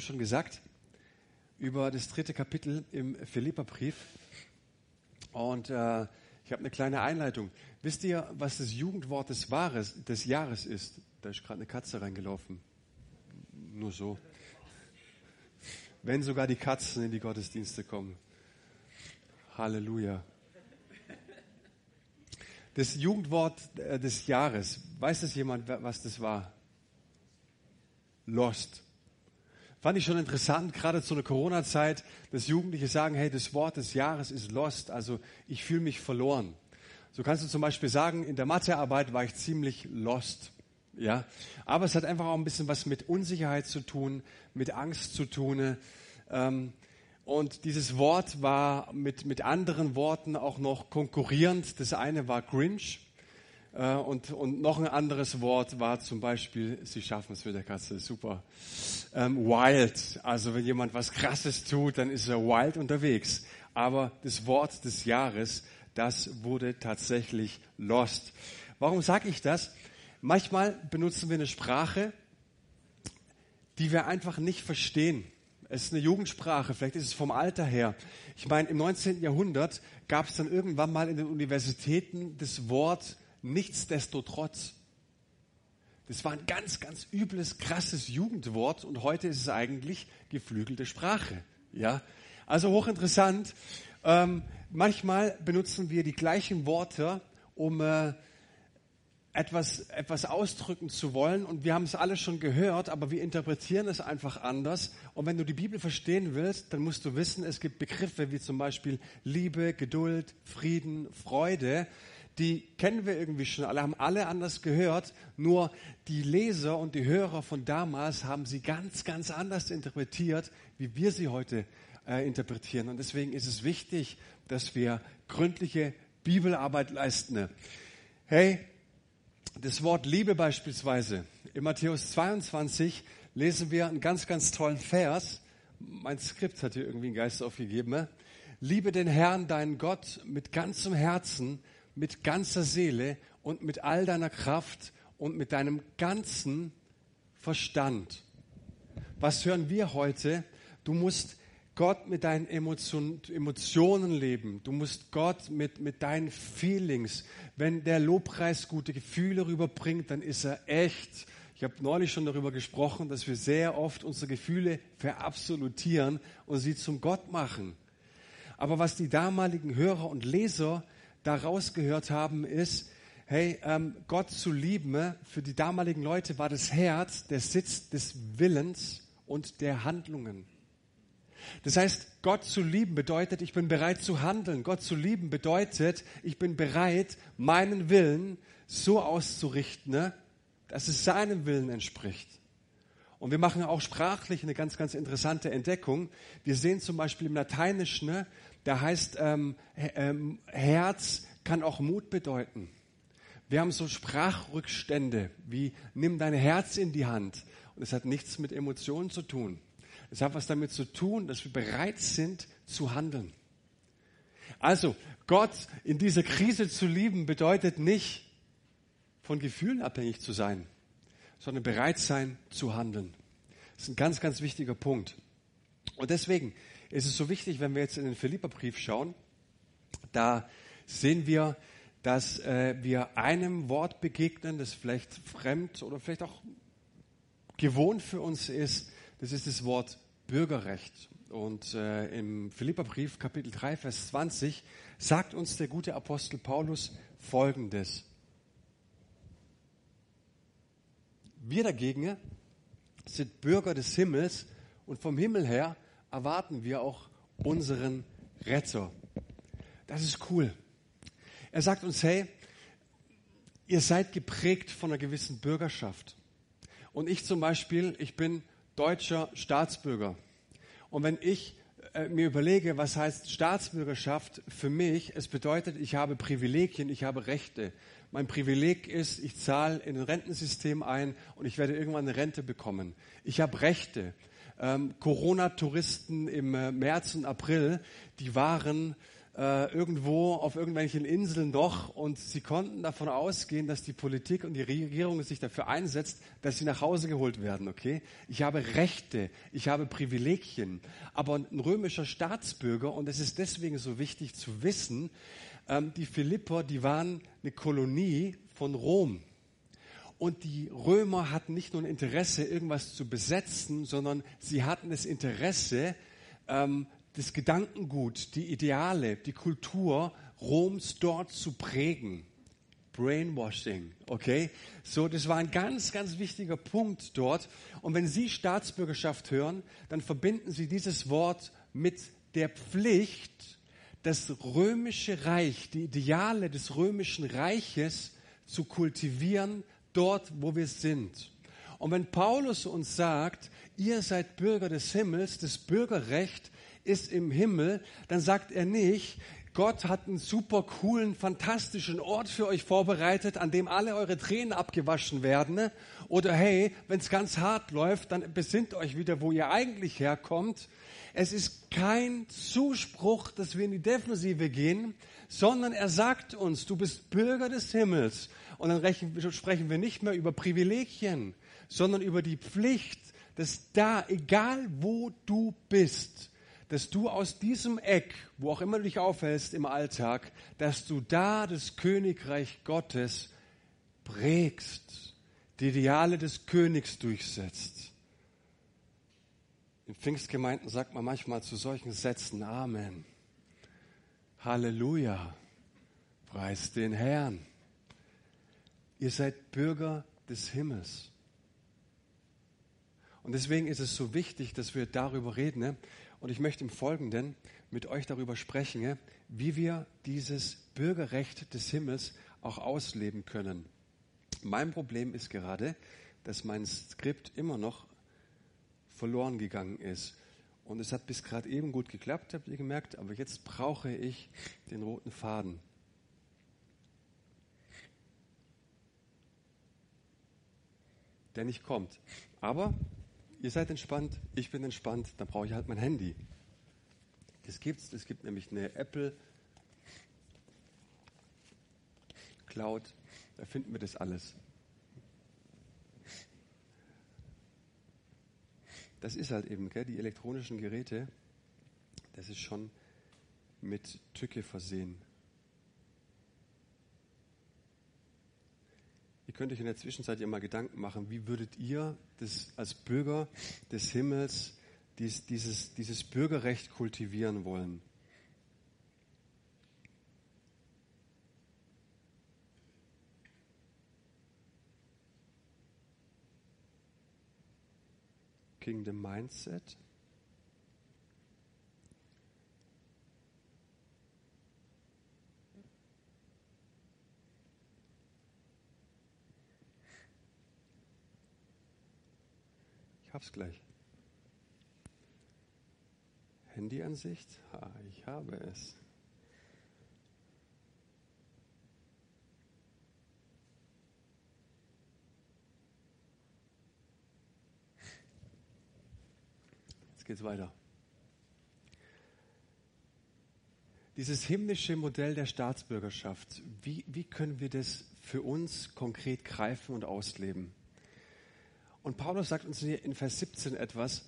schon gesagt über das dritte Kapitel im Philipperbrief. Und äh, ich habe eine kleine Einleitung. Wisst ihr, was das Jugendwort des, Wahres, des Jahres ist? Da ist gerade eine Katze reingelaufen. Nur so. Wenn sogar die Katzen in die Gottesdienste kommen. Halleluja. Das Jugendwort äh, des Jahres. Weiß das jemand, was das war? Lost. Fand ich schon interessant, gerade zu einer Corona-Zeit, dass Jugendliche sagen, hey, das Wort des Jahres ist lost, also ich fühle mich verloren. So kannst du zum Beispiel sagen, in der Mathearbeit war ich ziemlich lost. Ja, aber es hat einfach auch ein bisschen was mit Unsicherheit zu tun, mit Angst zu tun. Ähm, und dieses Wort war mit, mit anderen Worten auch noch konkurrierend. Das eine war Grinch und, und noch ein anderes Wort war zum Beispiel, Sie schaffen es mit der Katze, super. Ähm, wild, also wenn jemand was Krasses tut, dann ist er wild unterwegs. Aber das Wort des Jahres, das wurde tatsächlich lost. Warum sage ich das? Manchmal benutzen wir eine Sprache, die wir einfach nicht verstehen. Es ist eine Jugendsprache, vielleicht ist es vom Alter her. Ich meine, im 19. Jahrhundert gab es dann irgendwann mal in den Universitäten das Wort nichtsdestotrotz. Das war ein ganz, ganz übles, krasses Jugendwort und heute ist es eigentlich geflügelte Sprache. Ja, also hochinteressant. Ähm, manchmal benutzen wir die gleichen Worte, um äh, etwas, etwas ausdrücken zu wollen. Und wir haben es alle schon gehört, aber wir interpretieren es einfach anders. Und wenn du die Bibel verstehen willst, dann musst du wissen, es gibt Begriffe wie zum Beispiel Liebe, Geduld, Frieden, Freude die kennen wir irgendwie schon alle, haben alle anders gehört, nur die Leser und die Hörer von damals haben sie ganz, ganz anders interpretiert, wie wir sie heute äh, interpretieren. Und deswegen ist es wichtig, dass wir gründliche Bibelarbeit leisten. Hey, das Wort Liebe beispielsweise. In Matthäus 22 lesen wir einen ganz, ganz tollen Vers. Mein Skript hat hier irgendwie einen Geist aufgegeben. Liebe den Herrn, deinen Gott, mit ganzem Herzen, mit ganzer Seele und mit all deiner Kraft und mit deinem ganzen Verstand. Was hören wir heute? Du musst Gott mit deinen Emotion, Emotionen leben. Du musst Gott mit, mit deinen Feelings. Wenn der Lobpreis gute Gefühle rüberbringt, dann ist er echt. Ich habe neulich schon darüber gesprochen, dass wir sehr oft unsere Gefühle verabsolutieren und sie zum Gott machen. Aber was die damaligen Hörer und Leser daraus gehört haben, ist, hey, ähm, Gott zu lieben, äh, für die damaligen Leute war das Herz der Sitz des Willens und der Handlungen. Das heißt, Gott zu lieben bedeutet, ich bin bereit zu handeln. Gott zu lieben bedeutet, ich bin bereit, meinen Willen so auszurichten, ne, dass es seinem Willen entspricht. Und wir machen auch sprachlich eine ganz, ganz interessante Entdeckung. Wir sehen zum Beispiel im Lateinischen, ne, da heißt ähm, ähm, Herz kann auch Mut bedeuten. Wir haben so Sprachrückstände wie nimm dein Herz in die Hand. Und es hat nichts mit Emotionen zu tun. Es hat was damit zu tun, dass wir bereit sind zu handeln. Also Gott in dieser Krise zu lieben bedeutet nicht von Gefühlen abhängig zu sein, sondern bereit sein zu handeln. Das ist ein ganz, ganz wichtiger Punkt. Und deswegen ist es so wichtig, wenn wir jetzt in den Philipperbrief schauen, da sehen wir, dass äh, wir einem Wort begegnen, das vielleicht fremd oder vielleicht auch gewohnt für uns ist. Das ist das Wort Bürgerrecht. Und äh, im Philipperbrief Kapitel 3, Vers 20 sagt uns der gute Apostel Paulus Folgendes. Wir dagegen sind Bürger des Himmels und vom Himmel her erwarten wir auch unseren Retter. Das ist cool. Er sagt uns, hey, ihr seid geprägt von einer gewissen Bürgerschaft. Und ich zum Beispiel, ich bin deutscher Staatsbürger. Und wenn ich äh, mir überlege, was heißt Staatsbürgerschaft für mich, es bedeutet, ich habe Privilegien, ich habe Rechte. Mein Privileg ist, ich zahle in ein Rentensystem ein und ich werde irgendwann eine Rente bekommen. Ich habe Rechte ähm, Corona-Touristen im äh, März und April, die waren äh, irgendwo auf irgendwelchen Inseln doch und sie konnten davon ausgehen, dass die Politik und die Regierung sich dafür einsetzt, dass sie nach Hause geholt werden, okay? Ich habe Rechte, ich habe Privilegien, aber ein römischer Staatsbürger, und es ist deswegen so wichtig zu wissen, ähm, die Philipper, die waren eine Kolonie von Rom. Und die Römer hatten nicht nur ein Interesse, irgendwas zu besetzen, sondern sie hatten das Interesse, ähm, das Gedankengut, die Ideale, die Kultur Roms dort zu prägen. Brainwashing, okay? So, das war ein ganz, ganz wichtiger Punkt dort. Und wenn Sie Staatsbürgerschaft hören, dann verbinden Sie dieses Wort mit der Pflicht, das römische Reich, die Ideale des römischen Reiches zu kultivieren, dort, wo wir sind. Und wenn Paulus uns sagt, ihr seid Bürger des Himmels, das Bürgerrecht ist im Himmel, dann sagt er nicht, Gott hat einen super coolen, fantastischen Ort für euch vorbereitet, an dem alle eure Tränen abgewaschen werden. Ne? Oder hey, wenn es ganz hart läuft, dann besinnt euch wieder, wo ihr eigentlich herkommt. Es ist kein Zuspruch, dass wir in die Defensive gehen, sondern er sagt uns, du bist Bürger des Himmels. Und dann sprechen wir nicht mehr über Privilegien, sondern über die Pflicht, dass da, egal wo du bist, dass du aus diesem Eck, wo auch immer du dich aufhältst im Alltag, dass du da das Königreich Gottes prägst, die Ideale des Königs durchsetzt. In Pfingstgemeinden sagt man manchmal zu solchen Sätzen Amen. Halleluja. Preis den Herrn. Ihr seid Bürger des Himmels. Und deswegen ist es so wichtig, dass wir darüber reden. Ne? Und ich möchte im Folgenden mit euch darüber sprechen, ne? wie wir dieses Bürgerrecht des Himmels auch ausleben können. Mein Problem ist gerade, dass mein Skript immer noch verloren gegangen ist. Und es hat bis gerade eben gut geklappt, habt ihr gemerkt, aber jetzt brauche ich den roten Faden. Der nicht kommt. Aber ihr seid entspannt, ich bin entspannt, dann brauche ich halt mein Handy. Das gibt's, es gibt nämlich eine Apple Cloud, da finden wir das alles. Das ist halt eben, gell, die elektronischen Geräte, das ist schon mit Tücke versehen. Könnt euch in der Zwischenzeit ja mal Gedanken machen, wie würdet ihr das als Bürger des Himmels dies, dieses, dieses Bürgerrecht kultivieren wollen? Kingdom Mindset. Hab's gleich. Handyansicht? Ha, ich habe es. Jetzt geht's weiter. Dieses himmlische Modell der Staatsbürgerschaft, wie, wie können wir das für uns konkret greifen und ausleben? Und Paulus sagt uns hier in Vers 17 etwas,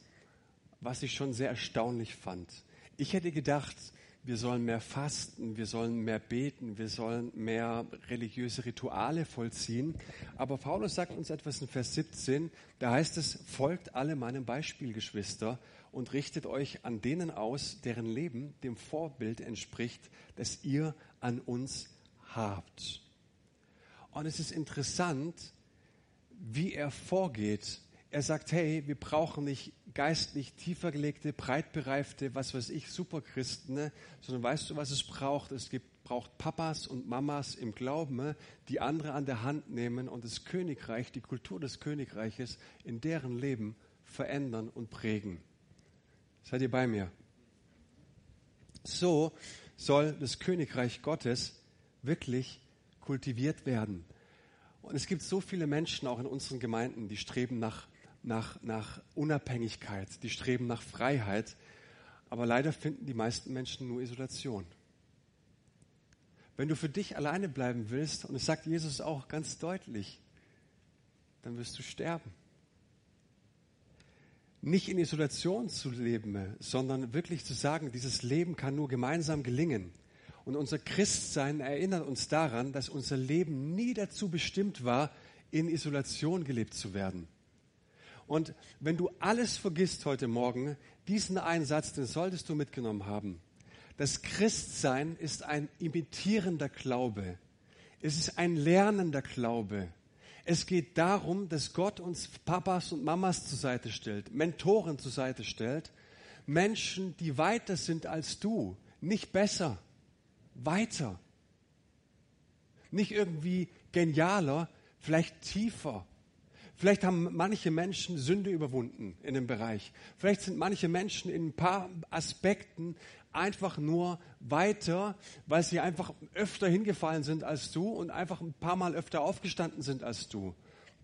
was ich schon sehr erstaunlich fand. Ich hätte gedacht, wir sollen mehr fasten, wir sollen mehr beten, wir sollen mehr religiöse Rituale vollziehen. Aber Paulus sagt uns etwas in Vers 17, da heißt es, folgt alle meinem Beispiel, Geschwister, und richtet euch an denen aus, deren Leben dem Vorbild entspricht, das ihr an uns habt. Und es ist interessant, wie er vorgeht. Er sagt, hey, wir brauchen nicht geistlich tiefer gelegte, breit bereifte, was weiß ich, Superchristen, ne? sondern weißt du, was es braucht? Es gibt, braucht Papas und Mamas im Glauben, ne? die andere an der Hand nehmen und das Königreich, die Kultur des Königreiches in deren Leben verändern und prägen. Seid ihr bei mir? So soll das Königreich Gottes wirklich kultiviert werden. Und es gibt so viele Menschen auch in unseren Gemeinden, die streben nach, nach, nach Unabhängigkeit, die streben nach Freiheit. Aber leider finden die meisten Menschen nur Isolation. Wenn du für dich alleine bleiben willst, und es sagt Jesus auch ganz deutlich, dann wirst du sterben. Nicht in Isolation zu leben, sondern wirklich zu sagen, dieses Leben kann nur gemeinsam gelingen. Und unser Christsein erinnert uns daran, dass unser Leben nie dazu bestimmt war, in Isolation gelebt zu werden. Und wenn du alles vergisst heute Morgen, diesen Einsatz, den solltest du mitgenommen haben. Das Christsein ist ein imitierender Glaube. Es ist ein lernender Glaube. Es geht darum, dass Gott uns Papas und Mamas zur Seite stellt, Mentoren zur Seite stellt, Menschen, die weiter sind als du, nicht besser, weiter. Nicht irgendwie genialer, vielleicht tiefer. Vielleicht haben manche Menschen Sünde überwunden in dem Bereich. Vielleicht sind manche Menschen in ein paar Aspekten einfach nur weiter, weil sie einfach öfter hingefallen sind als du und einfach ein paar Mal öfter aufgestanden sind als du.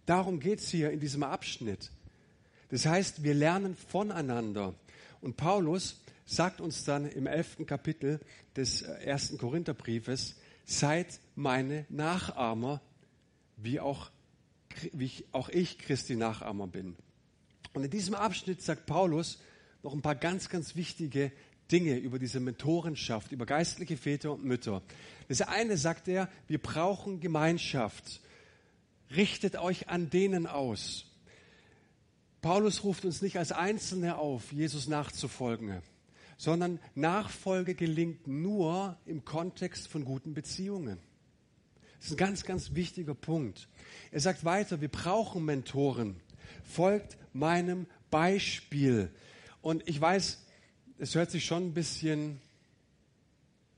Darum geht es hier in diesem Abschnitt. Das heißt, wir lernen voneinander. Und Paulus sagt uns dann im elften Kapitel des äh, ersten Korintherbriefes, seid meine Nachahmer, wie auch, wie auch ich Christi Nachahmer bin. Und in diesem Abschnitt sagt Paulus noch ein paar ganz, ganz wichtige Dinge über diese Mentorenschaft, über geistliche Väter und Mütter. Das eine sagt er, wir brauchen Gemeinschaft. Richtet euch an denen aus. Paulus ruft uns nicht als Einzelne auf, Jesus nachzufolgen sondern Nachfolge gelingt nur im Kontext von guten Beziehungen. Das ist ein ganz, ganz wichtiger Punkt. Er sagt weiter, wir brauchen Mentoren. Folgt meinem Beispiel. Und ich weiß, es hört sich schon ein bisschen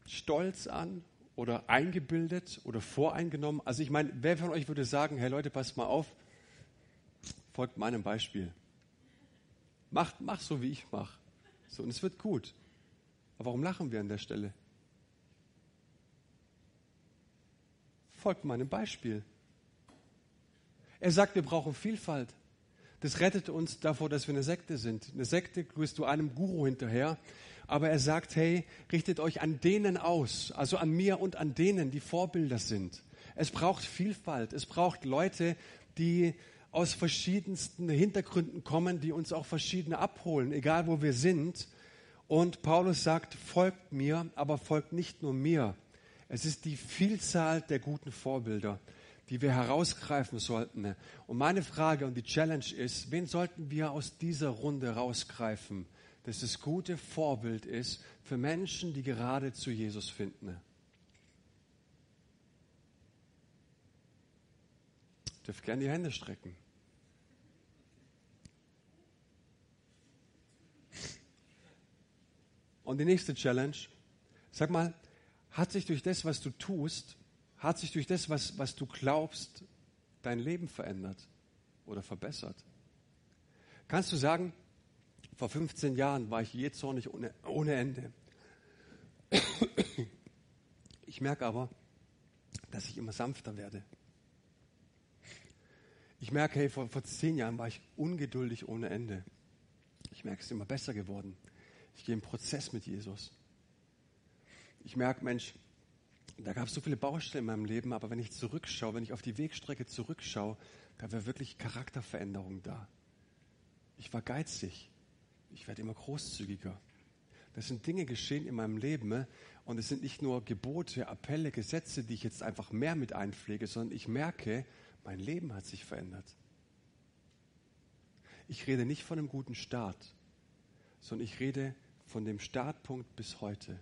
stolz an oder eingebildet oder voreingenommen. Also ich meine, wer von euch würde sagen, hey Leute, passt mal auf, folgt meinem Beispiel. Macht, mach so, wie ich mache. So, und es wird gut. Aber warum lachen wir an der Stelle? Folgt meinem Beispiel. Er sagt, wir brauchen Vielfalt. Das rettet uns davor, dass wir eine Sekte sind. Eine Sekte grüßt du einem Guru hinterher. Aber er sagt, hey, richtet euch an denen aus, also an mir und an denen, die Vorbilder sind. Es braucht Vielfalt. Es braucht Leute, die aus verschiedensten Hintergründen kommen, die uns auch verschiedene abholen, egal wo wir sind. Und Paulus sagt, folgt mir, aber folgt nicht nur mir. Es ist die Vielzahl der guten Vorbilder, die wir herausgreifen sollten. Und meine Frage und die Challenge ist, wen sollten wir aus dieser Runde rausgreifen, dass das gute Vorbild ist für Menschen, die gerade zu Jesus finden? Dürft gerne die Hände strecken. Und die nächste Challenge, sag mal, hat sich durch das, was du tust, hat sich durch das, was, was du glaubst, dein Leben verändert oder verbessert? Kannst du sagen, vor 15 Jahren war ich je zornig ohne, ohne Ende. Ich merke aber, dass ich immer sanfter werde. Ich merke, hey, vor, vor zehn Jahren war ich ungeduldig ohne Ende. Ich merke, es ist immer besser geworden. Ich gehe im Prozess mit Jesus. Ich merke, Mensch, da gab es so viele Baustellen in meinem Leben, aber wenn ich zurückschaue, wenn ich auf die Wegstrecke zurückschaue, da wäre wirklich Charakterveränderung da. Ich war geizig. Ich werde immer großzügiger. Das sind Dinge geschehen in meinem Leben und es sind nicht nur Gebote, Appelle, Gesetze, die ich jetzt einfach mehr mit einpflege, sondern ich merke, mein Leben hat sich verändert. Ich rede nicht von einem guten Start, sondern ich rede von dem Startpunkt bis heute.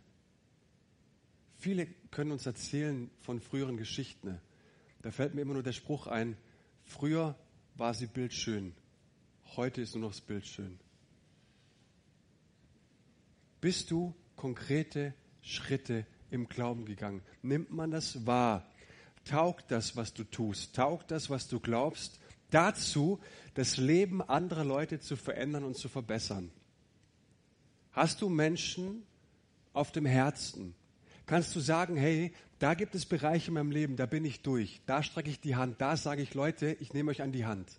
Viele können uns erzählen von früheren Geschichten. Da fällt mir immer nur der Spruch ein, früher war sie bildschön, heute ist nur noch das Bild schön. Bist du konkrete Schritte im Glauben gegangen? Nimmt man das wahr? Taugt das, was du tust, taugt das, was du glaubst, dazu, das Leben anderer Leute zu verändern und zu verbessern? Hast du Menschen auf dem Herzen? Kannst du sagen, hey, da gibt es Bereiche in meinem Leben, da bin ich durch, da strecke ich die Hand, da sage ich, Leute, ich nehme euch an die Hand.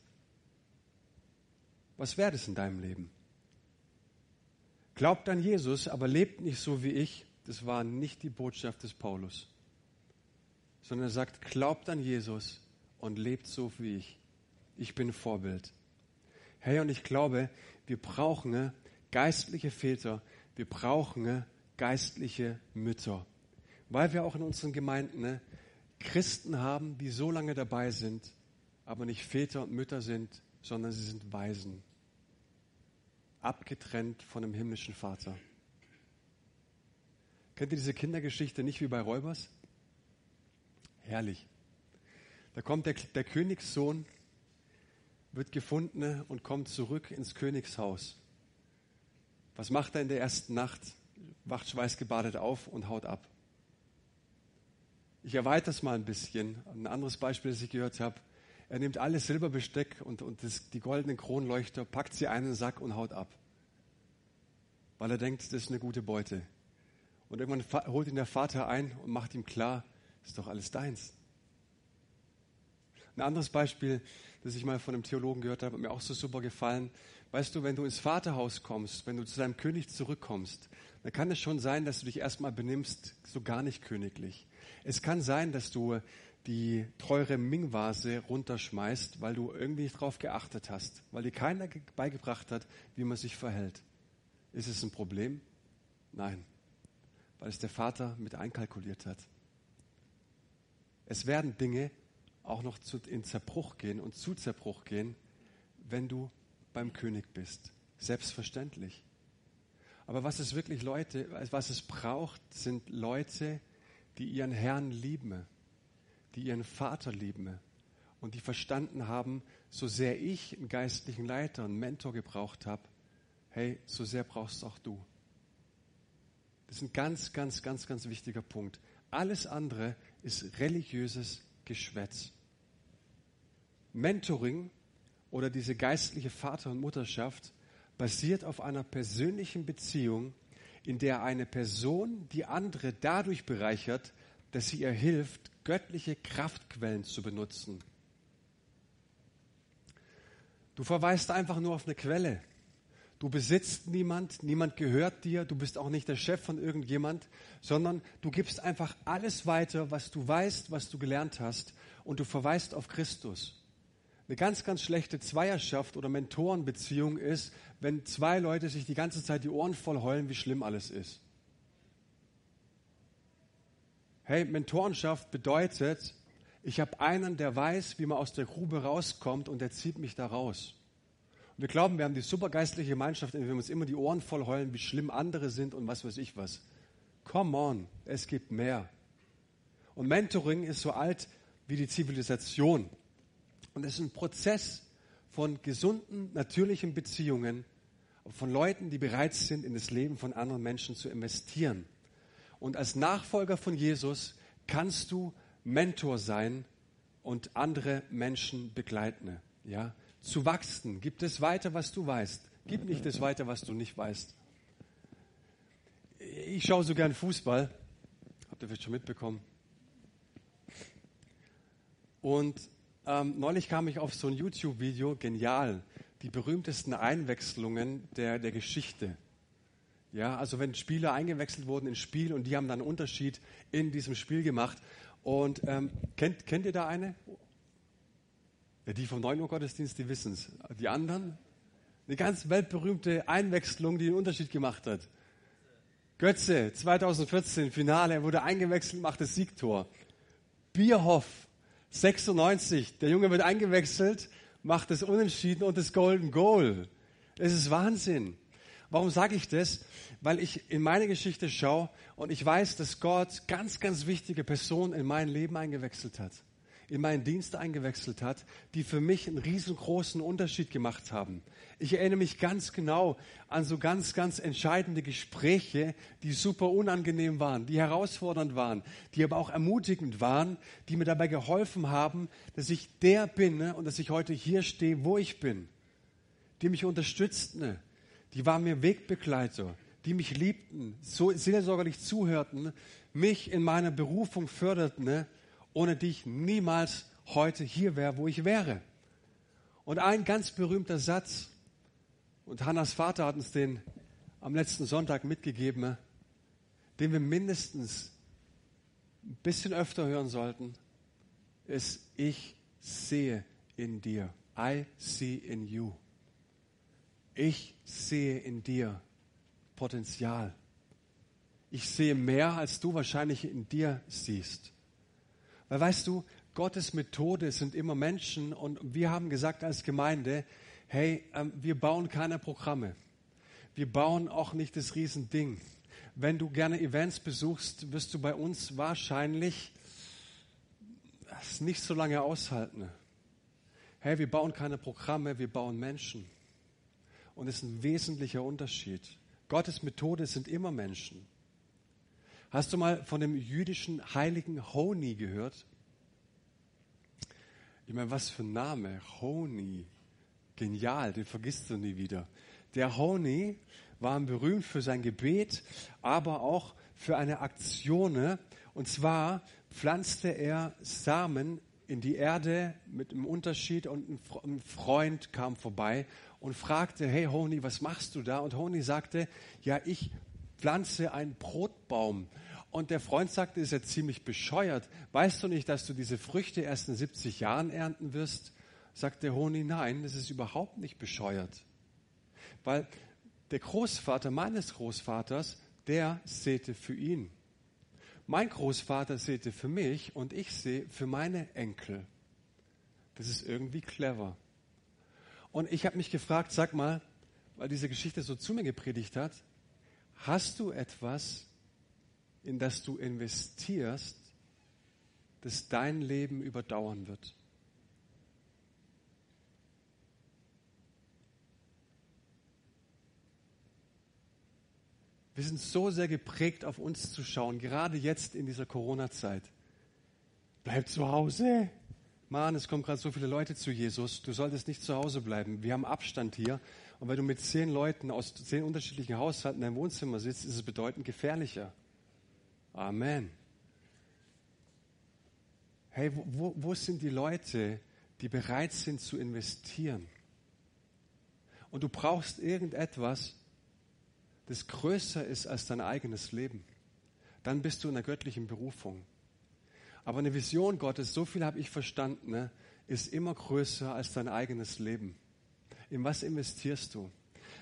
Was wäre das in deinem Leben? Glaubt an Jesus, aber lebt nicht so wie ich. Das war nicht die Botschaft des Paulus. Sondern er sagt, glaubt an Jesus und lebt so wie ich. Ich bin Vorbild. Hey, und ich glaube, wir brauchen geistliche Väter, wir brauchen geistliche Mütter, weil wir auch in unseren Gemeinden Christen haben, die so lange dabei sind, aber nicht Väter und Mütter sind, sondern sie sind Waisen, abgetrennt von dem himmlischen Vater. Kennt ihr diese Kindergeschichte nicht wie bei Räubers? Herrlich. Da kommt der, der Königssohn, wird gefunden und kommt zurück ins Königshaus. Was macht er in der ersten Nacht? Wacht schweißgebadet auf und haut ab. Ich erweitere es mal ein bisschen. Ein anderes Beispiel, das ich gehört habe. Er nimmt alles Silberbesteck und, und das, die goldenen Kronleuchter, packt sie in einen Sack und haut ab. Weil er denkt, das ist eine gute Beute. Und irgendwann holt ihn der Vater ein und macht ihm klar, ist doch alles deins. Ein anderes Beispiel, das ich mal von einem Theologen gehört habe, hat mir auch so super gefallen. Weißt du, wenn du ins Vaterhaus kommst, wenn du zu deinem König zurückkommst, dann kann es schon sein, dass du dich erstmal benimmst, so gar nicht königlich. Es kann sein, dass du die teure Ming-Vase runterschmeißt, weil du irgendwie nicht drauf geachtet hast, weil dir keiner beigebracht hat, wie man sich verhält. Ist es ein Problem? Nein weil es der Vater mit einkalkuliert hat. Es werden Dinge auch noch zu, in Zerbruch gehen und zu Zerbruch gehen, wenn du beim König bist. Selbstverständlich. Aber was es wirklich Leute, was es braucht, sind Leute, die ihren Herrn lieben, die ihren Vater lieben und die verstanden haben, so sehr ich einen geistlichen Leiter, einen Mentor gebraucht habe, hey, so sehr brauchst auch du. Das ist ein ganz, ganz, ganz, ganz wichtiger Punkt. Alles andere ist religiöses Geschwätz. Mentoring oder diese geistliche Vater- und Mutterschaft basiert auf einer persönlichen Beziehung, in der eine Person die andere dadurch bereichert, dass sie ihr hilft, göttliche Kraftquellen zu benutzen. Du verweist einfach nur auf eine Quelle. Du besitzt niemand, niemand gehört dir, du bist auch nicht der Chef von irgendjemand, sondern du gibst einfach alles weiter, was du weißt, was du gelernt hast und du verweist auf Christus. Eine ganz, ganz schlechte Zweierschaft oder Mentorenbeziehung ist, wenn zwei Leute sich die ganze Zeit die Ohren voll heulen, wie schlimm alles ist. Hey, Mentorenschaft bedeutet, ich habe einen, der weiß, wie man aus der Grube rauskommt und der zieht mich da raus. Wir glauben, wir haben die supergeistliche Gemeinschaft, in der wir uns immer die Ohren voll heulen, wie schlimm andere sind und was weiß ich was. Come on, es gibt mehr. Und Mentoring ist so alt wie die Zivilisation. Und es ist ein Prozess von gesunden, natürlichen Beziehungen, von Leuten, die bereit sind, in das Leben von anderen Menschen zu investieren. Und als Nachfolger von Jesus kannst du Mentor sein und andere Menschen begleiten. Ja? Zu wachsen. Gib das weiter, was du weißt. Gib nicht das weiter, was du nicht weißt. Ich schaue so gern Fußball. Habt ihr vielleicht schon mitbekommen? Und ähm, neulich kam ich auf so ein YouTube-Video, genial, die berühmtesten Einwechslungen der, der Geschichte. Ja, also wenn Spieler eingewechselt wurden ins Spiel und die haben dann einen Unterschied in diesem Spiel gemacht. Und ähm, kennt, kennt ihr da eine? Ja, die vom 9 Uhr Gottesdienst, die wissen es. Die anderen? Eine ganz weltberühmte Einwechslung, die einen Unterschied gemacht hat. Götze, 2014, Finale, er wurde eingewechselt, macht das Siegtor. Bierhoff, 96, der Junge wird eingewechselt, macht das Unentschieden und das Golden Goal. Es ist Wahnsinn. Warum sage ich das? Weil ich in meine Geschichte schaue und ich weiß, dass Gott ganz, ganz wichtige Personen in mein Leben eingewechselt hat in meinen Dienst eingewechselt hat, die für mich einen riesengroßen Unterschied gemacht haben. Ich erinnere mich ganz genau an so ganz, ganz entscheidende Gespräche, die super unangenehm waren, die herausfordernd waren, die aber auch ermutigend waren, die mir dabei geholfen haben, dass ich der bin ne, und dass ich heute hier stehe, wo ich bin. Die mich unterstützten, ne, die waren mir Wegbegleiter, die mich liebten, so seelsorgerlich zuhörten, mich in meiner Berufung förderten ne, ohne die ich niemals heute hier wäre, wo ich wäre. Und ein ganz berühmter Satz, und Hannas Vater hat uns den am letzten Sonntag mitgegeben, den wir mindestens ein bisschen öfter hören sollten, ist, ich sehe in dir. I see in you. Ich sehe in dir Potenzial. Ich sehe mehr, als du wahrscheinlich in dir siehst. Weil weißt du, Gottes Methode sind immer Menschen und wir haben gesagt als Gemeinde, hey, ähm, wir bauen keine Programme. Wir bauen auch nicht das Riesending. Wenn du gerne Events besuchst, wirst du bei uns wahrscheinlich es nicht so lange aushalten. Hey, wir bauen keine Programme, wir bauen Menschen. Und es ist ein wesentlicher Unterschied. Gottes Methode sind immer Menschen. Hast du mal von dem jüdischen heiligen Honi gehört? Ich meine, was für ein Name. Honi. Genial, den vergisst du nie wieder. Der Honi war berühmt für sein Gebet, aber auch für eine Aktion. Ne? Und zwar pflanzte er Samen in die Erde mit einem Unterschied und ein Freund kam vorbei und fragte, hey Honi, was machst du da? Und Honi sagte, ja, ich pflanze einen Brotbaum. Und der Freund sagte, ist ja ziemlich bescheuert. Weißt du nicht, dass du diese Früchte erst in 70 Jahren ernten wirst? Sagt der Honi, nein, das ist überhaupt nicht bescheuert. Weil der Großvater meines Großvaters, der säte für ihn. Mein Großvater säte für mich und ich sehe für meine Enkel. Das ist irgendwie clever. Und ich habe mich gefragt, sag mal, weil diese Geschichte so zu mir gepredigt hat, hast du etwas, in das du investierst, das dein Leben überdauern wird? Wir sind so sehr geprägt, auf uns zu schauen, gerade jetzt in dieser Corona-Zeit. Bleib zu Hause. Mann, es kommen gerade so viele Leute zu Jesus. Du solltest nicht zu Hause bleiben. Wir haben Abstand hier. Und wenn du mit zehn Leuten aus zehn unterschiedlichen Haushalten in deinem Wohnzimmer sitzt, ist es bedeutend gefährlicher. Amen. Hey, wo, wo sind die Leute, die bereit sind zu investieren? Und du brauchst irgendetwas, das größer ist als dein eigenes Leben, dann bist du in der göttlichen Berufung. Aber eine Vision Gottes, so viel habe ich verstanden, ne, ist immer größer als dein eigenes Leben. In was investierst du?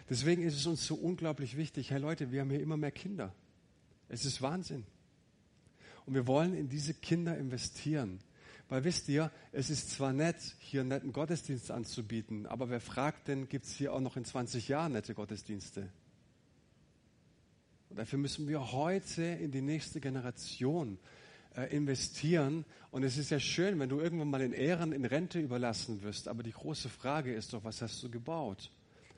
Deswegen ist es uns so unglaublich wichtig, hey Leute, wir haben hier immer mehr Kinder. Es ist Wahnsinn. Und wir wollen in diese Kinder investieren. Weil wisst ihr, es ist zwar nett, hier einen netten Gottesdienst anzubieten, aber wer fragt denn, gibt es hier auch noch in 20 Jahren nette Gottesdienste? Und dafür müssen wir heute in die nächste Generation investieren. Und es ist ja schön, wenn du irgendwann mal in Ehren, in Rente überlassen wirst. Aber die große Frage ist doch, was hast du gebaut?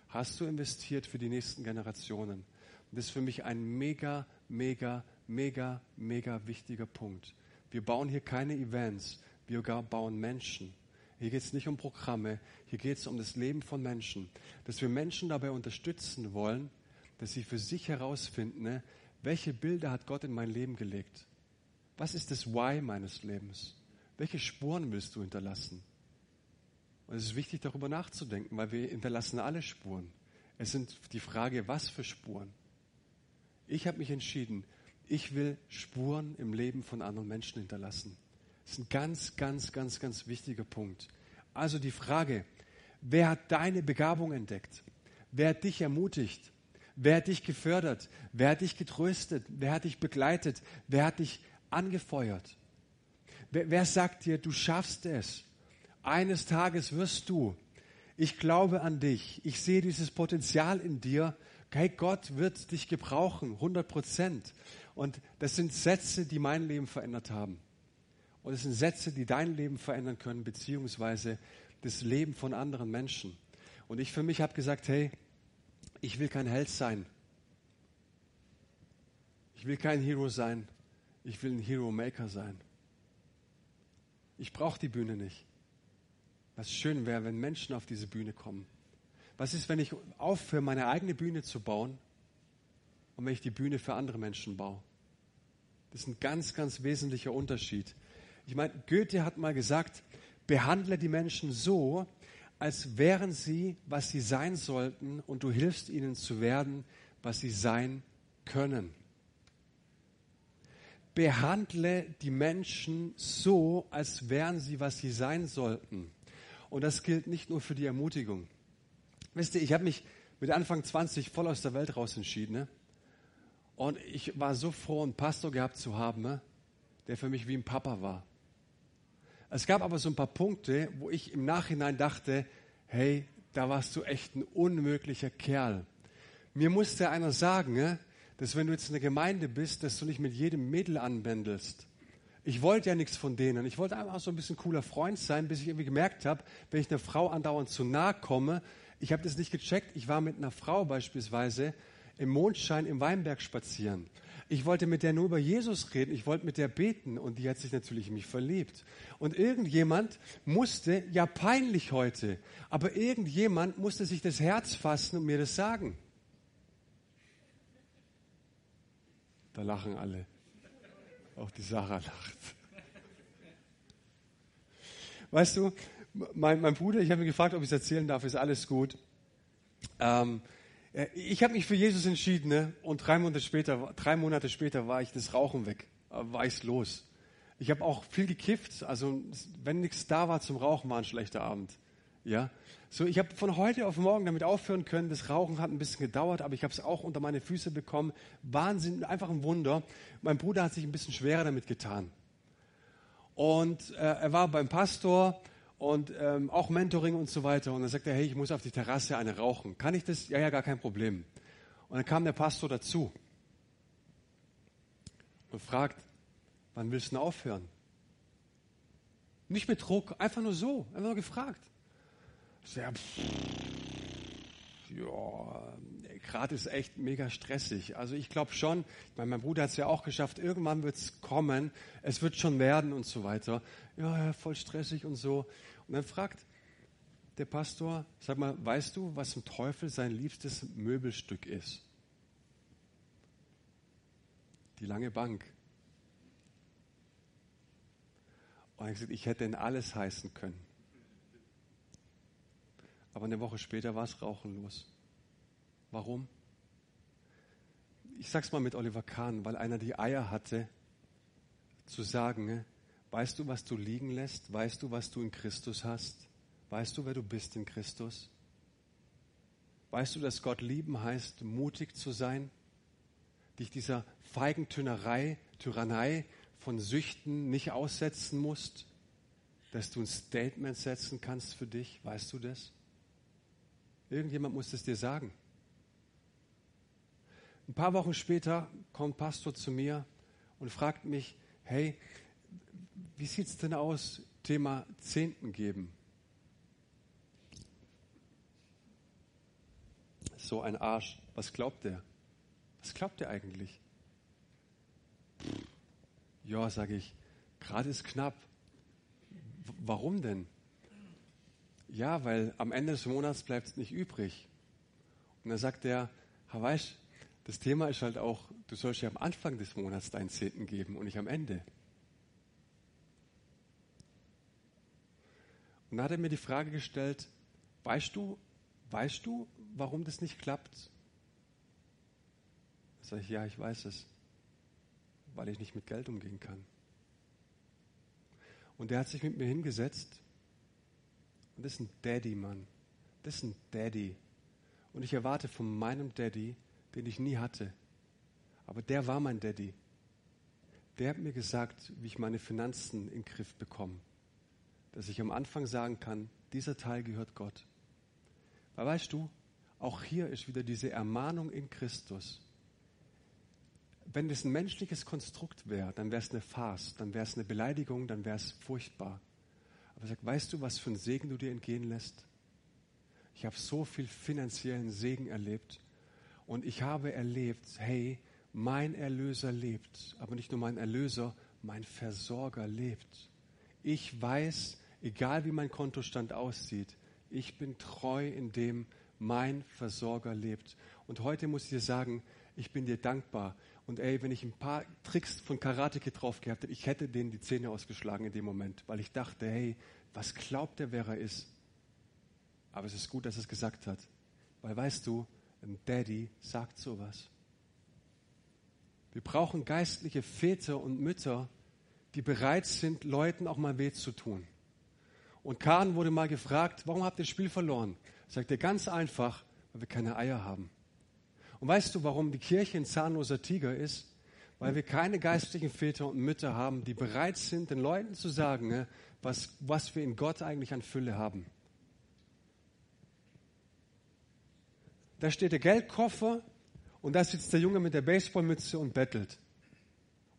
Hast du investiert für die nächsten Generationen? Das ist für mich ein mega, mega, mega, mega wichtiger Punkt. Wir bauen hier keine Events, wir bauen Menschen. Hier geht es nicht um Programme, hier geht es um das Leben von Menschen. Dass wir Menschen dabei unterstützen wollen, dass sie für sich herausfinden, ne, welche Bilder hat Gott in mein Leben gelegt? Was ist das Why meines Lebens? Welche Spuren willst du hinterlassen? Und es ist wichtig, darüber nachzudenken, weil wir hinterlassen alle Spuren. Es sind die Frage, was für Spuren. Ich habe mich entschieden, ich will Spuren im Leben von anderen Menschen hinterlassen. Das ist ein ganz, ganz, ganz, ganz wichtiger Punkt. Also die Frage, wer hat deine Begabung entdeckt? Wer hat dich ermutigt? Wer hat dich gefördert? Wer hat dich getröstet? Wer hat dich begleitet? Wer hat dich angefeuert? Wer, wer sagt dir, du schaffst es? Eines Tages wirst du. Ich glaube an dich. Ich sehe dieses Potenzial in dir. Hey, Gott wird dich gebrauchen, 100 Prozent. Und das sind Sätze, die mein Leben verändert haben. Und es sind Sätze, die dein Leben verändern können, beziehungsweise das Leben von anderen Menschen. Und ich für mich habe gesagt, hey, ich will kein Held sein. Ich will kein Hero sein. Ich will ein Hero Maker sein. Ich brauche die Bühne nicht. Was schön wäre, wenn Menschen auf diese Bühne kommen. Was ist, wenn ich aufhöre, meine eigene Bühne zu bauen und wenn ich die Bühne für andere Menschen baue? Das ist ein ganz, ganz wesentlicher Unterschied. Ich meine, Goethe hat mal gesagt, behandle die Menschen so, als wären sie, was sie sein sollten, und du hilfst ihnen zu werden, was sie sein können. Behandle die Menschen so, als wären sie, was sie sein sollten. Und das gilt nicht nur für die Ermutigung. Wisst ihr, ich habe mich mit Anfang 20 voll aus der Welt raus entschieden. Ne? Und ich war so froh, einen Pastor gehabt zu haben, ne? der für mich wie ein Papa war. Es gab aber so ein paar Punkte, wo ich im Nachhinein dachte, hey, da warst du echt ein unmöglicher Kerl. Mir musste einer sagen, ne, dass wenn du jetzt in der Gemeinde bist, dass du nicht mit jedem Mädel anbändelst. Ich wollte ja nichts von denen. Ich wollte einfach so ein bisschen cooler Freund sein, bis ich irgendwie gemerkt habe, wenn ich einer Frau andauernd zu nahe komme, ich habe das nicht gecheckt. Ich war mit einer Frau beispielsweise im Mondschein im Weinberg spazieren. Ich wollte mit der nur über Jesus reden, ich wollte mit der beten und die hat sich natürlich in mich verliebt. Und irgendjemand musste, ja peinlich heute, aber irgendjemand musste sich das Herz fassen und mir das sagen. Da lachen alle. Auch die Sarah lacht. Weißt du, mein, mein Bruder, ich habe ihn gefragt, ob ich es erzählen darf, ist alles gut. Ähm, äh, ich habe mich für Jesus entschieden ne? und drei Monate, später, drei Monate später war ich das Rauchen weg, äh, war ich's los. Ich habe auch viel gekifft, also wenn nichts da war zum Rauchen, war ein schlechter Abend. Ja, so ich habe von heute auf morgen damit aufhören können. Das Rauchen hat ein bisschen gedauert, aber ich habe es auch unter meine Füße bekommen. Wahnsinn, einfach ein Wunder. Mein Bruder hat sich ein bisschen schwerer damit getan. Und äh, er war beim Pastor und ähm, auch Mentoring und so weiter. Und dann sagt er, hey, ich muss auf die Terrasse eine rauchen. Kann ich das? Ja, ja, gar kein Problem. Und dann kam der Pastor dazu und fragt, wann willst du denn aufhören? Nicht mit Druck, einfach nur so, einfach nur gefragt. Ja, ja, gerade ist echt mega stressig. Also ich glaube schon, ich meine, mein Bruder hat es ja auch geschafft, irgendwann wird es kommen, es wird schon werden und so weiter. Ja, ja, voll stressig und so. Und dann fragt der Pastor, sag mal, weißt du, was im Teufel sein liebstes Möbelstück ist? Die lange Bank. Und er hat gesagt, ich hätte denn alles heißen können. Aber eine Woche später war es rauchenlos. Warum? Ich sag's mal mit Oliver Kahn, weil einer die Eier hatte, zu sagen, weißt du, was du liegen lässt? Weißt du, was du in Christus hast? Weißt du, wer du bist in Christus? Weißt du, dass Gott lieben heißt, mutig zu sein? Dich dieser feigen Tyrannei, Tyrannei von Süchten nicht aussetzen musst? Dass du ein Statement setzen kannst für dich? Weißt du das? Irgendjemand muss es dir sagen. Ein paar Wochen später kommt Pastor zu mir und fragt mich, hey, wie sieht es denn aus, Thema Zehnten geben? So ein Arsch. Was glaubt der? Was glaubt er eigentlich? Ja, sage ich, gerade ist knapp. W warum denn? Ja, weil am Ende des Monats bleibt es nicht übrig. Und dann sagt er, weißt das Thema ist halt auch, du sollst ja am Anfang des Monats deinen Zehnten geben und nicht am Ende. Und dann hat er mir die Frage gestellt, weißt du, weißt du, warum das nicht klappt? Da sage ich, ja, ich weiß es, weil ich nicht mit Geld umgehen kann. Und er hat sich mit mir hingesetzt und das ist ein Daddy, Mann. Das ist ein Daddy. Und ich erwarte von meinem Daddy, den ich nie hatte. Aber der war mein Daddy. Der hat mir gesagt, wie ich meine Finanzen in den Griff bekomme. Dass ich am Anfang sagen kann, dieser Teil gehört Gott. Weil weißt du, auch hier ist wieder diese Ermahnung in Christus. Wenn das ein menschliches Konstrukt wäre, dann wäre es eine Farce, dann wäre es eine Beleidigung, dann wäre es furchtbar. Aber er sagt, weißt du, was für einen Segen du dir entgehen lässt? Ich habe so viel finanziellen Segen erlebt und ich habe erlebt, hey, mein Erlöser lebt, aber nicht nur mein Erlöser, mein Versorger lebt. Ich weiß, egal wie mein Kontostand aussieht, ich bin treu in dem mein Versorger lebt. Und heute muss ich dir sagen, ich bin dir dankbar. Und ey, wenn ich ein paar Tricks von Karate drauf gehabt hätte, ich hätte denen die Zähne ausgeschlagen in dem Moment, weil ich dachte, hey, was glaubt der, wer er ist? Aber es ist gut, dass er es gesagt hat. Weil weißt du, ein Daddy sagt sowas. Wir brauchen geistliche Väter und Mütter, die bereit sind, Leuten auch mal weh zu tun. Und Kahn wurde mal gefragt, warum habt ihr das Spiel verloren? Sagt er ganz einfach, weil wir keine Eier haben. Und weißt du, warum die Kirche ein zahnloser Tiger ist? Weil wir keine geistlichen Väter und Mütter haben, die bereit sind, den Leuten zu sagen, ne, was, was wir in Gott eigentlich an Fülle haben. Da steht der Geldkoffer und da sitzt der Junge mit der Baseballmütze und bettelt.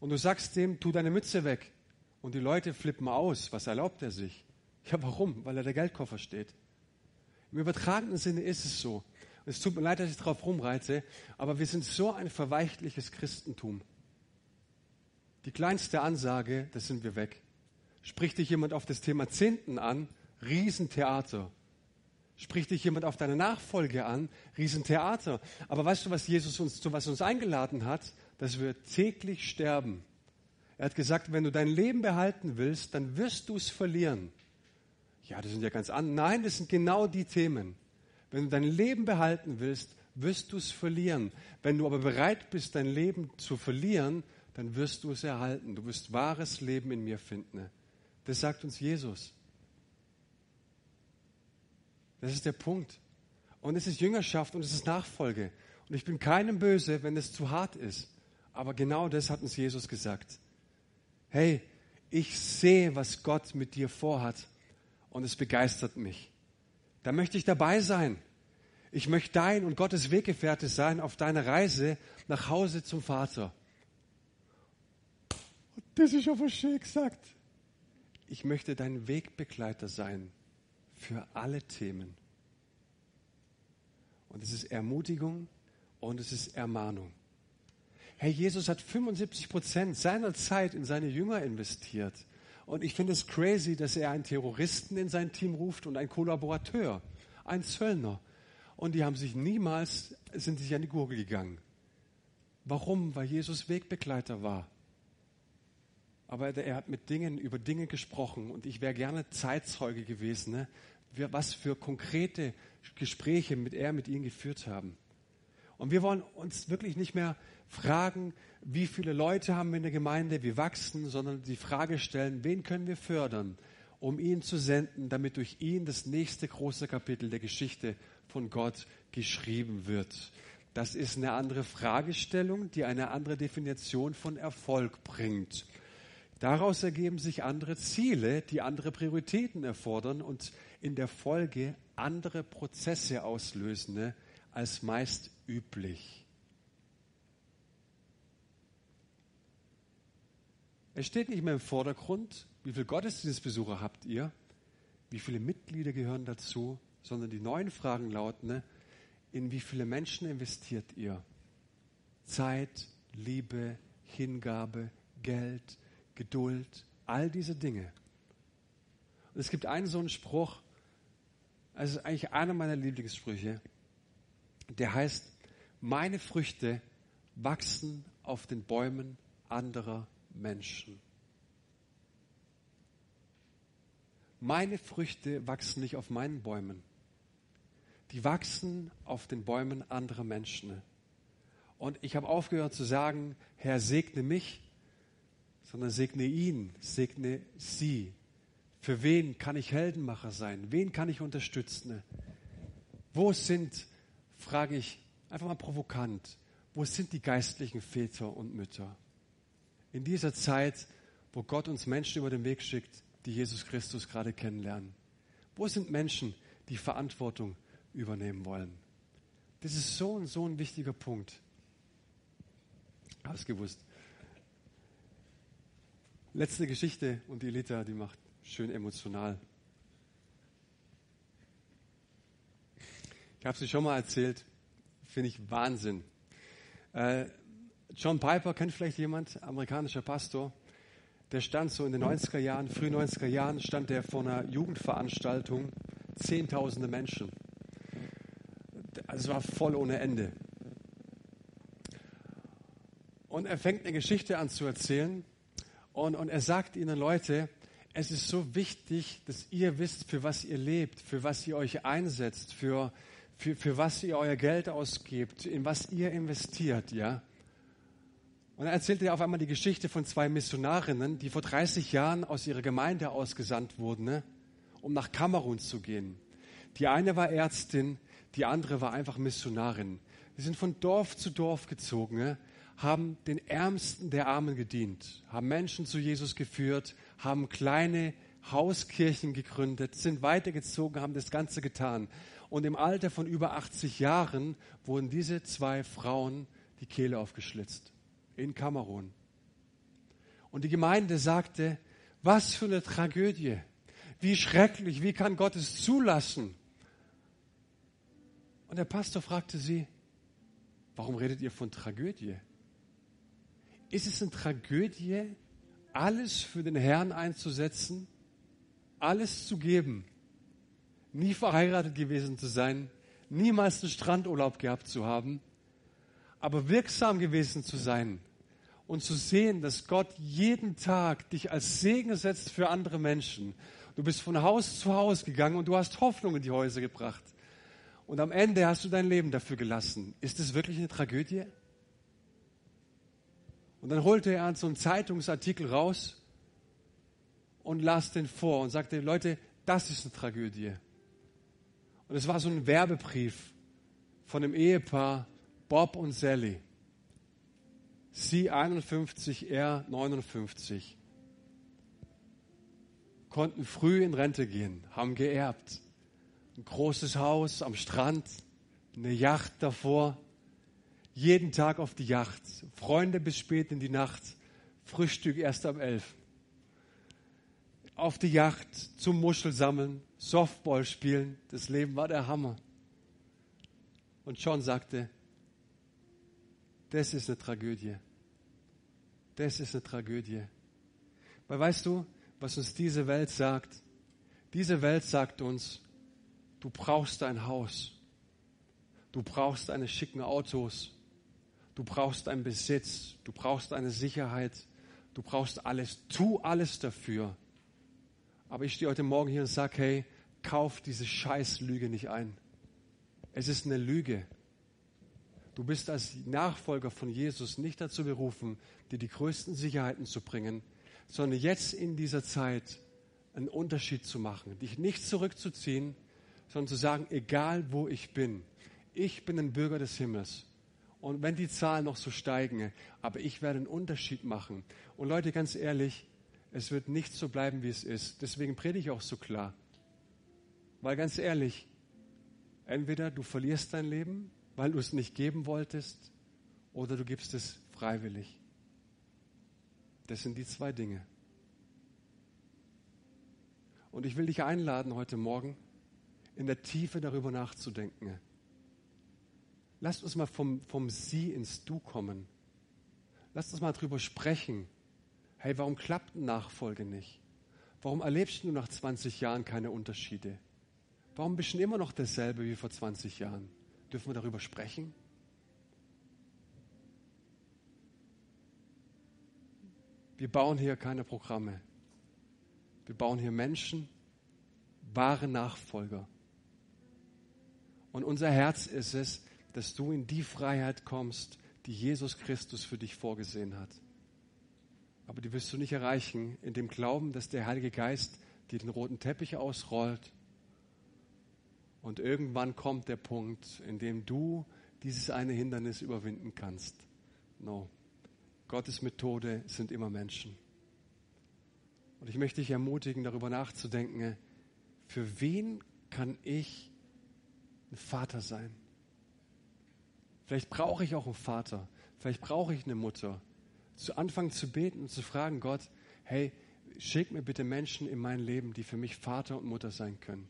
Und du sagst dem, tu deine Mütze weg. Und die Leute flippen aus. Was erlaubt er sich? Ja, warum? Weil er der Geldkoffer steht. Im übertragenen Sinne ist es so. Es tut mir leid, dass ich darauf rumreite, aber wir sind so ein verweichtliches Christentum. Die kleinste Ansage, das sind wir weg. Spricht dich jemand auf das Thema Zehnten an, Riesentheater. Spricht dich jemand auf deine Nachfolge an, Riesentheater. Aber weißt du, was Jesus uns, zu was uns eingeladen hat? Dass wir täglich sterben. Er hat gesagt, wenn du dein Leben behalten willst, dann wirst du es verlieren. Ja, das sind ja ganz andere. Nein, das sind genau die Themen. Wenn du dein Leben behalten willst, wirst du es verlieren. Wenn du aber bereit bist, dein Leben zu verlieren, dann wirst du es erhalten. Du wirst wahres Leben in mir finden. Das sagt uns Jesus. Das ist der Punkt. Und es ist Jüngerschaft und es ist Nachfolge. Und ich bin keinem böse, wenn es zu hart ist. Aber genau das hat uns Jesus gesagt. Hey, ich sehe, was Gott mit dir vorhat und es begeistert mich. Da möchte ich dabei sein. Ich möchte dein und Gottes Weggefährte sein auf deiner Reise nach Hause zum Vater. Das ist aber schön gesagt. Ich möchte dein Wegbegleiter sein für alle Themen. Und es ist Ermutigung und es ist Ermahnung. Herr Jesus hat 75 Prozent seiner Zeit in seine Jünger investiert. Und ich finde es crazy, dass er einen Terroristen in sein Team ruft und einen Kollaborateur, einen Zöllner. Und die haben sich niemals, sind sich an die Gurgel gegangen. Warum? Weil Jesus Wegbegleiter war. Aber er hat mit Dingen, über Dinge gesprochen und ich wäre gerne Zeitzeuge gewesen, ne? was für konkrete Gespräche mit er mit ihnen geführt haben. Und wir wollen uns wirklich nicht mehr fragen, wie viele Leute haben wir in der Gemeinde, wie wachsen, sondern die Frage stellen, wen können wir fördern, um ihn zu senden, damit durch ihn das nächste große Kapitel der Geschichte von Gott geschrieben wird. Das ist eine andere Fragestellung, die eine andere Definition von Erfolg bringt. Daraus ergeben sich andere Ziele, die andere Prioritäten erfordern und in der Folge andere Prozesse auslösen ne, als meist üblich. Es steht nicht mehr im Vordergrund, wie viele Gottesdienstbesucher habt ihr, wie viele Mitglieder gehören dazu, sondern die neuen Fragen lauten, ne, in wie viele Menschen investiert ihr? Zeit, Liebe, Hingabe, Geld, Geduld, all diese Dinge. Und es gibt einen so einen Spruch, es ist eigentlich einer meiner Lieblingssprüche, der heißt, meine Früchte wachsen auf den Bäumen anderer Menschen. Meine Früchte wachsen nicht auf meinen Bäumen. Die wachsen auf den Bäumen anderer Menschen. Und ich habe aufgehört zu sagen, Herr, segne mich, sondern segne ihn, segne sie. Für wen kann ich Heldenmacher sein? Wen kann ich unterstützen? Wo sind, frage ich einfach mal provokant, wo sind die geistlichen Väter und Mütter? in dieser Zeit, wo Gott uns Menschen über den Weg schickt, die Jesus Christus gerade kennenlernen? Wo sind Menschen, die Verantwortung übernehmen wollen? Das ist so und so ein wichtiger Punkt. Hast gewusst. Letzte Geschichte und die Elita, die macht schön emotional. Ich habe sie schon mal erzählt, finde ich Wahnsinn. Äh, John Piper kennt vielleicht jemand, amerikanischer Pastor. Der stand so in den 90er Jahren, frühen 90er Jahren, stand der vor einer Jugendveranstaltung, zehntausende Menschen. Also es war voll ohne Ende. Und er fängt eine Geschichte an zu erzählen und, und er sagt ihnen, Leute, es ist so wichtig, dass ihr wisst, für was ihr lebt, für was ihr euch einsetzt, für, für, für was ihr euer Geld ausgebt, in was ihr investiert, ja. Und er erzählte auf einmal die Geschichte von zwei Missionarinnen, die vor 30 Jahren aus ihrer Gemeinde ausgesandt wurden, ne, um nach Kamerun zu gehen. Die eine war Ärztin, die andere war einfach Missionarin. Die sind von Dorf zu Dorf gezogen, ne, haben den Ärmsten der Armen gedient, haben Menschen zu Jesus geführt, haben kleine Hauskirchen gegründet, sind weitergezogen, haben das Ganze getan. Und im Alter von über 80 Jahren wurden diese zwei Frauen die Kehle aufgeschlitzt in Kamerun. Und die Gemeinde sagte, was für eine Tragödie, wie schrecklich, wie kann Gott es zulassen? Und der Pastor fragte sie, warum redet ihr von Tragödie? Ist es eine Tragödie, alles für den Herrn einzusetzen, alles zu geben, nie verheiratet gewesen zu sein, niemals einen Strandurlaub gehabt zu haben, aber wirksam gewesen zu sein und zu sehen, dass Gott jeden Tag dich als Segen setzt für andere Menschen. Du bist von Haus zu Haus gegangen und du hast Hoffnung in die Häuser gebracht. Und am Ende hast du dein Leben dafür gelassen. Ist das wirklich eine Tragödie? Und dann holte er so einen Zeitungsartikel raus und las den vor und sagte, Leute, das ist eine Tragödie. Und es war so ein Werbebrief von dem Ehepaar Bob und Sally. Sie 51, er 59, konnten früh in Rente gehen, haben geerbt. Ein großes Haus am Strand, eine Yacht davor, jeden Tag auf die Yacht, Freunde bis spät in die Nacht, Frühstück erst ab elf. Auf die Yacht zum Muschelsammeln, Softball spielen, das Leben war der Hammer. Und John sagte, das ist eine Tragödie. Das ist eine Tragödie. Weil weißt du, was uns diese Welt sagt? Diese Welt sagt uns, du brauchst ein Haus. Du brauchst eine schicken Autos. Du brauchst einen Besitz. Du brauchst eine Sicherheit. Du brauchst alles. Tu alles dafür. Aber ich stehe heute Morgen hier und sage, hey, kauf diese Scheißlüge nicht ein. Es ist eine Lüge. Du bist als Nachfolger von Jesus nicht dazu berufen, dir die größten Sicherheiten zu bringen, sondern jetzt in dieser Zeit einen Unterschied zu machen, dich nicht zurückzuziehen, sondern zu sagen, egal wo ich bin, ich bin ein Bürger des Himmels. Und wenn die Zahlen noch so steigen, aber ich werde einen Unterschied machen. Und Leute, ganz ehrlich, es wird nicht so bleiben, wie es ist. Deswegen predige ich auch so klar. Weil ganz ehrlich, entweder du verlierst dein Leben weil du es nicht geben wolltest, oder du gibst es freiwillig. Das sind die zwei Dinge. Und ich will dich einladen, heute Morgen in der Tiefe darüber nachzudenken. Lasst uns mal vom, vom Sie ins Du kommen. Lasst uns mal darüber sprechen. Hey, warum klappt Nachfolge nicht? Warum erlebst du nach 20 Jahren keine Unterschiede? Warum bist du immer noch dasselbe wie vor 20 Jahren? Dürfen wir darüber sprechen? Wir bauen hier keine Programme. Wir bauen hier Menschen, wahre Nachfolger. Und unser Herz ist es, dass du in die Freiheit kommst, die Jesus Christus für dich vorgesehen hat. Aber die wirst du nicht erreichen in dem Glauben, dass der Heilige Geist dir den roten Teppich ausrollt und irgendwann kommt der Punkt, in dem du dieses eine Hindernis überwinden kannst. No. Gottes Methode sind immer Menschen. Und ich möchte dich ermutigen, darüber nachzudenken, für wen kann ich ein Vater sein? Vielleicht brauche ich auch einen Vater, vielleicht brauche ich eine Mutter. Zu Anfang zu beten und zu fragen, Gott, hey, schick mir bitte Menschen in mein Leben, die für mich Vater und Mutter sein können.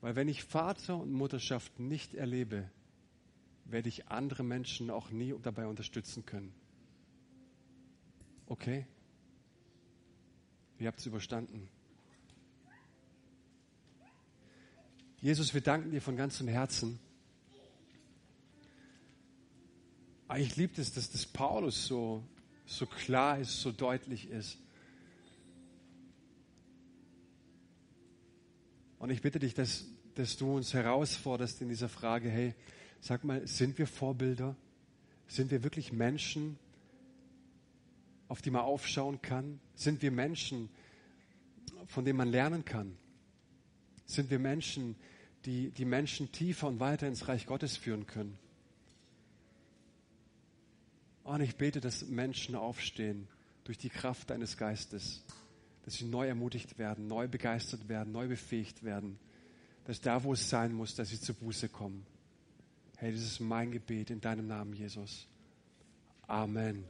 Weil wenn ich Vater und Mutterschaft nicht erlebe, werde ich andere Menschen auch nie dabei unterstützen können. Okay? Ihr habt es überstanden. Jesus, wir danken dir von ganzem Herzen. Ich liebe es, dass das Paulus so, so klar ist, so deutlich ist. Und ich bitte dich, dass, dass du uns herausforderst in dieser Frage, hey, sag mal, sind wir Vorbilder? Sind wir wirklich Menschen, auf die man aufschauen kann? Sind wir Menschen, von denen man lernen kann? Sind wir Menschen, die die Menschen tiefer und weiter ins Reich Gottes führen können? Und ich bete, dass Menschen aufstehen durch die Kraft deines Geistes, dass sie neu ermutigt werden, neu begeistert werden, neu befähigt werden, dass da, wo es sein muss, dass sie zur Buße kommen. Hey, das ist mein Gebet in deinem Namen, Jesus. Amen.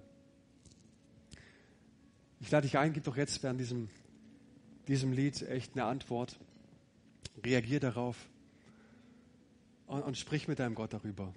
Ich lade dich ein, gib doch jetzt während diesem, diesem Lied echt eine Antwort. Reagier darauf und, und sprich mit deinem Gott darüber.